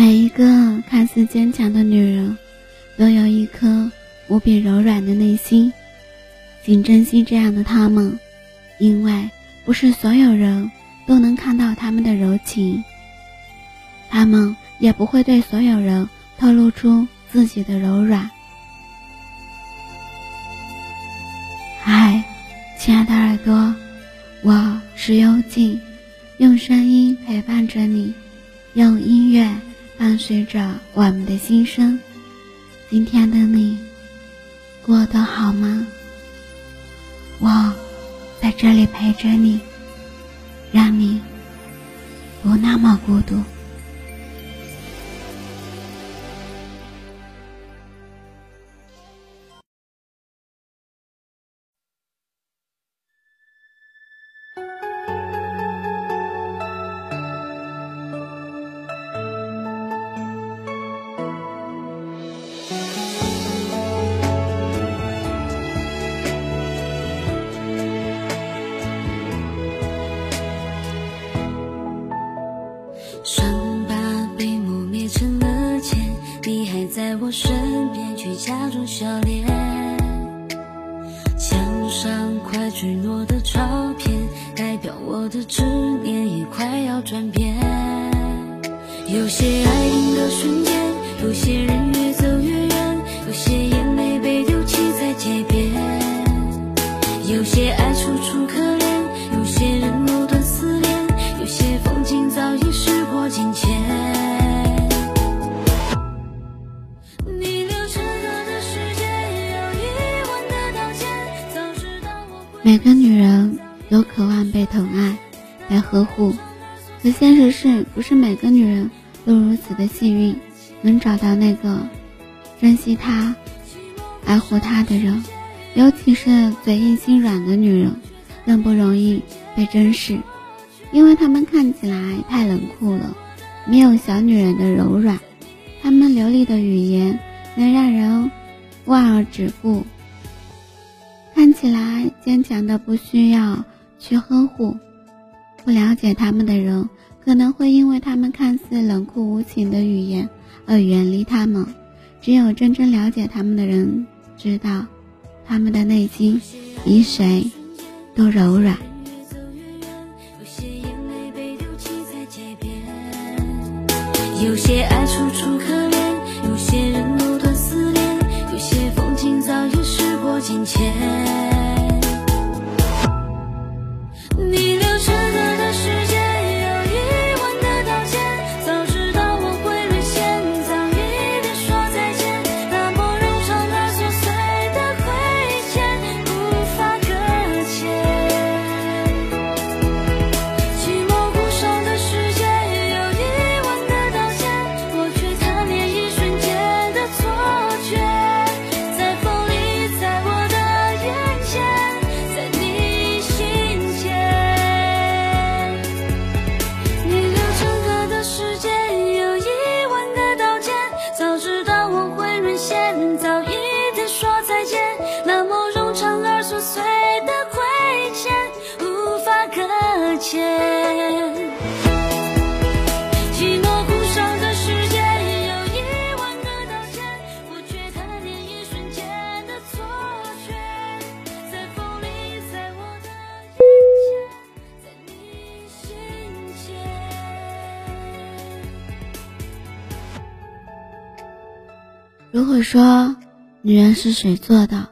每一个看似坚强的女人，都有一颗无比柔软的内心，请珍惜这样的她们，因为不是所有人都能看到她们的柔情，她们也不会对所有人透露出自己的柔软。嗨，亲爱的耳朵，我是幽静，用声音陪伴着你，用音乐伴随着我们的心声。今天的你过得好吗？我在这里陪着你，让你不那么孤独。有些爱定的瞬间，有些人越走越远，有些眼泪被丢弃在街边，有些爱楚楚可怜，有些人藕断丝连，有些风景早已时过境迁。你留沉默的世界，有一万个道歉，早知道我会。每个女人都渴望被疼爱、被呵护，可现实是不是每个女人都如此的幸运，能找到那个珍惜她、爱护她的人？尤其是嘴硬心软的女人，更不容易被珍视，因为她们看起来太冷酷了，没有小女人的柔软。她们流利的语言能让人望而止步。看起来坚强的不需要去呵护，不了解他们的人可能会因为他们看似冷酷无情的语言而远离他们。只有真正了解他们的人知道，他们的内心比谁都柔软。有些眼泪被丢弃在街边，有些爱楚楚可怜，有些人藕断丝连，有些风景早已时过境迁。如果说女人是水做的，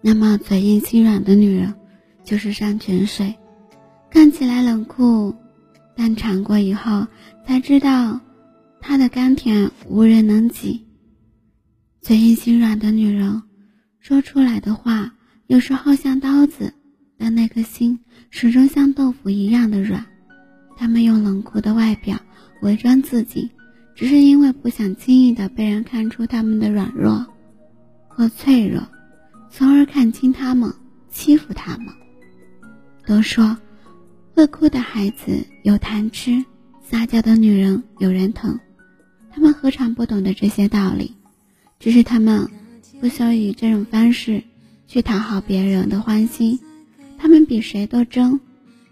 那么嘴硬心软的女人就是山泉水，看起来冷酷，但尝过以后才知道它的甘甜无人能及。嘴硬心软的女人说出来的话有时候像刀子，但那颗心始终像豆腐一样的软。她们用冷酷的外表伪装自己。只是因为不想轻易的被人看出他们的软弱和脆弱，从而看清他们，欺负他们。都说，会哭的孩子有糖吃，撒娇的女人有人疼。他们何尝不懂得这些道理？只是他们不想以这种方式去讨好别人的欢心。他们比谁都争，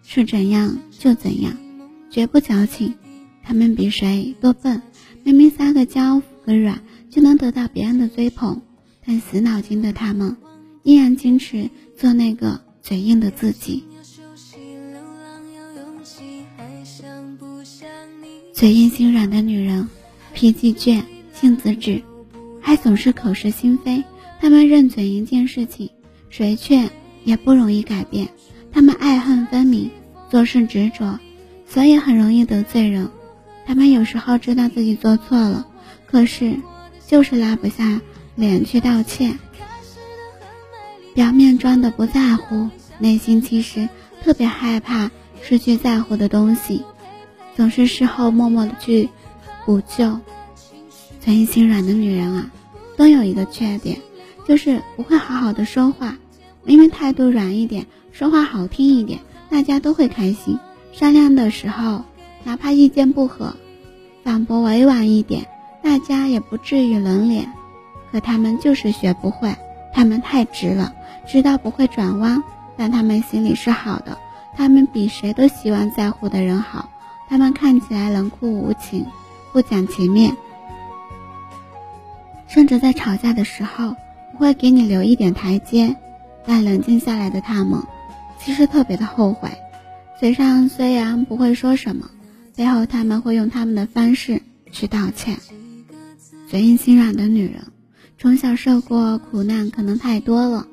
是怎样就怎样，绝不矫情。他们比谁都笨，明明撒个娇、服个软就能得到别人的追捧，但死脑筋的他们依然坚持做那个嘴硬的自己。嘴硬心软的女人，脾气倔，性子直，还总是口是心非。他们认准一件事情，谁劝也不容易改变。他们爱恨分明，做事执着，所以很容易得罪人。他们有时候知道自己做错了，可是就是拉不下脸去道歉。表面装的不在乎，内心其实特别害怕失去在乎的东西，总是事后默默的去补救。嘴硬心软的女人啊，都有一个缺点。就是不会好好的说话，明明态度软一点，说话好听一点，大家都会开心。商量的时候，哪怕意见不合，反驳委婉一点，大家也不至于冷脸。可他们就是学不会，他们太直了，知道不会转弯，但他们心里是好的，他们比谁都希望在乎的人好。他们看起来冷酷无情，不讲情面，甚至在吵架的时候不。会给你留一点台阶，但冷静下来的他们，其实特别的后悔。嘴上虽然不会说什么，背后他们会用他们的方式去道歉。嘴硬心软的女人，从小受过苦难可能太多了，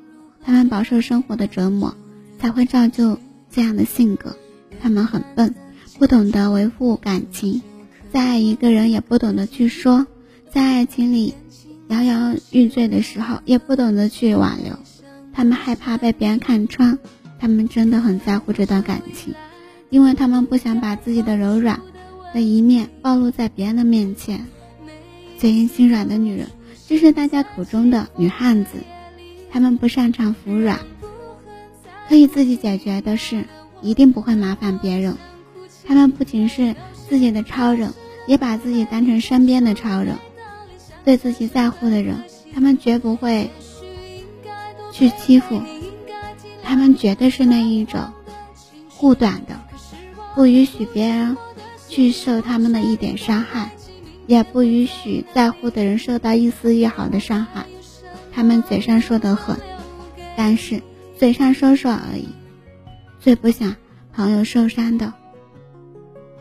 他们饱受生活的折磨，才会造就这样的性格。他们很笨，不懂得维护感情，在爱一个人也不懂得去说，在爱情里。摇摇欲坠的时候，也不懂得去挽留。他们害怕被别人看穿，他们真的很在乎这段感情，因为他们不想把自己的柔软的一面暴露在别人的面前。嘴硬心软的女人，就是大家口中的女汉子。她们不擅长服软，可以自己解决的事，一定不会麻烦别人。她们不仅是自己的超人，也把自己当成身边的超人。对自己在乎的人，他们绝不会去欺负，他们绝对是那一种护短的，不允许别人去受他们的一点伤害，也不允许在乎的人受到一丝一毫的伤害。他们嘴上说的狠，但是嘴上说说而已。最不想朋友受伤的，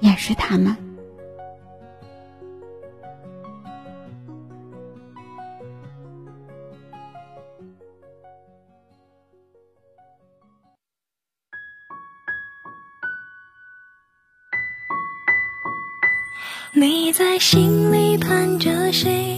也是他们。心里盼着谁，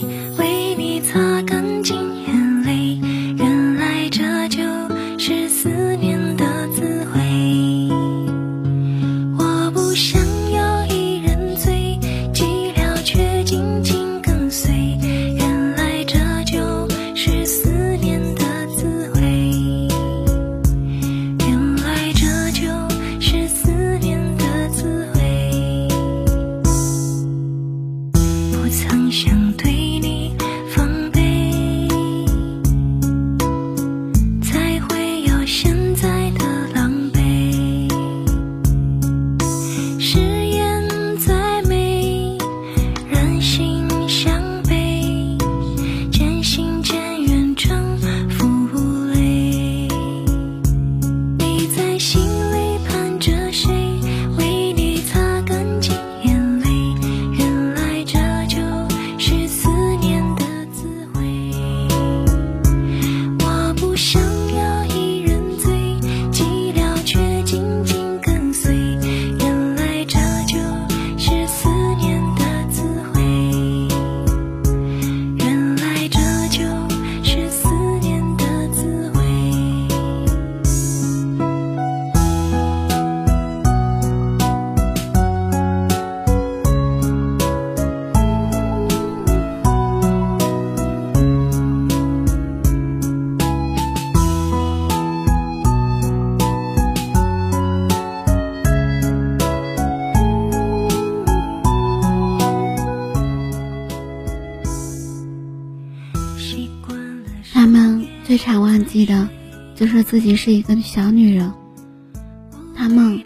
我常忘记的，就是自己是一个小女人。她们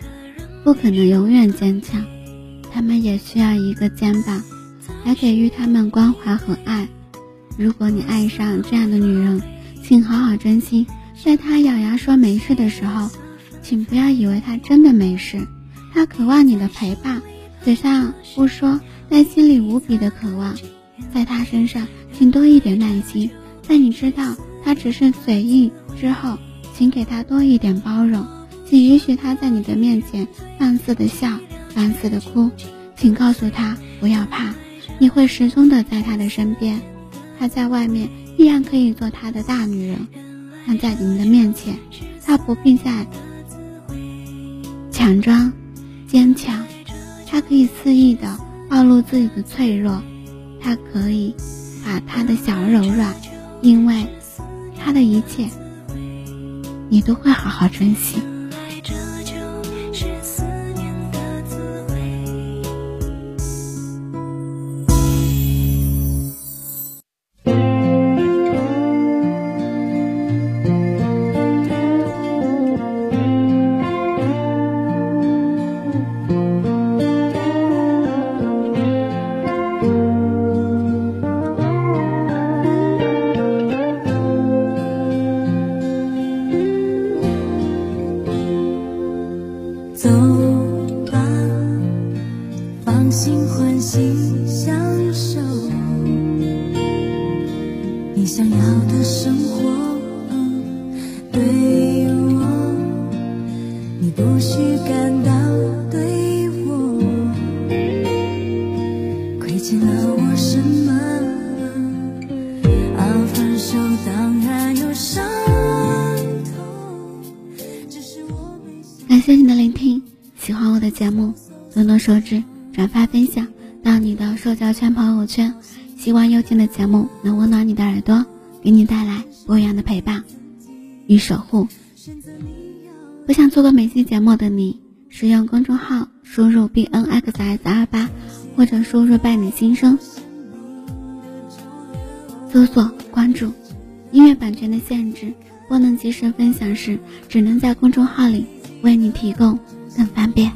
不可能永远坚强，他们也需要一个肩膀，来给予他们关怀和爱。如果你爱上这样的女人，请好好珍惜。在她咬牙说没事的时候，请不要以为她真的没事。她渴望你的陪伴，嘴上不说，但心里无比的渴望。在她身上，请多一点耐心。在你知道他只是嘴硬之后，请给他多一点包容。请允许他在你的面前放肆的笑，放肆的哭。请告诉他不要怕，你会始终的在他的身边。他在外面依然可以做他的大女人，但在你们的面前，他不必再强装坚强，他可以肆意的暴露自己的脆弱，他可以把他的小柔软，因为他的一切，你都会好好珍惜。不需感到对我亏欠了我什么？啊，分手当然有伤痛，感谢你的聆听，喜欢我的节目，动动手指转发分享到你的社交圈朋友圈。希望幽静的节目能温暖你的耳朵，给你带来不一样的陪伴与守护。不想错过每期节目的你，使用公众号输入 b n x s 二八，或者输入“伴你心声”，搜索关注。音乐版权的限制，不能及时分享时，只能在公众号里为你提供更方便。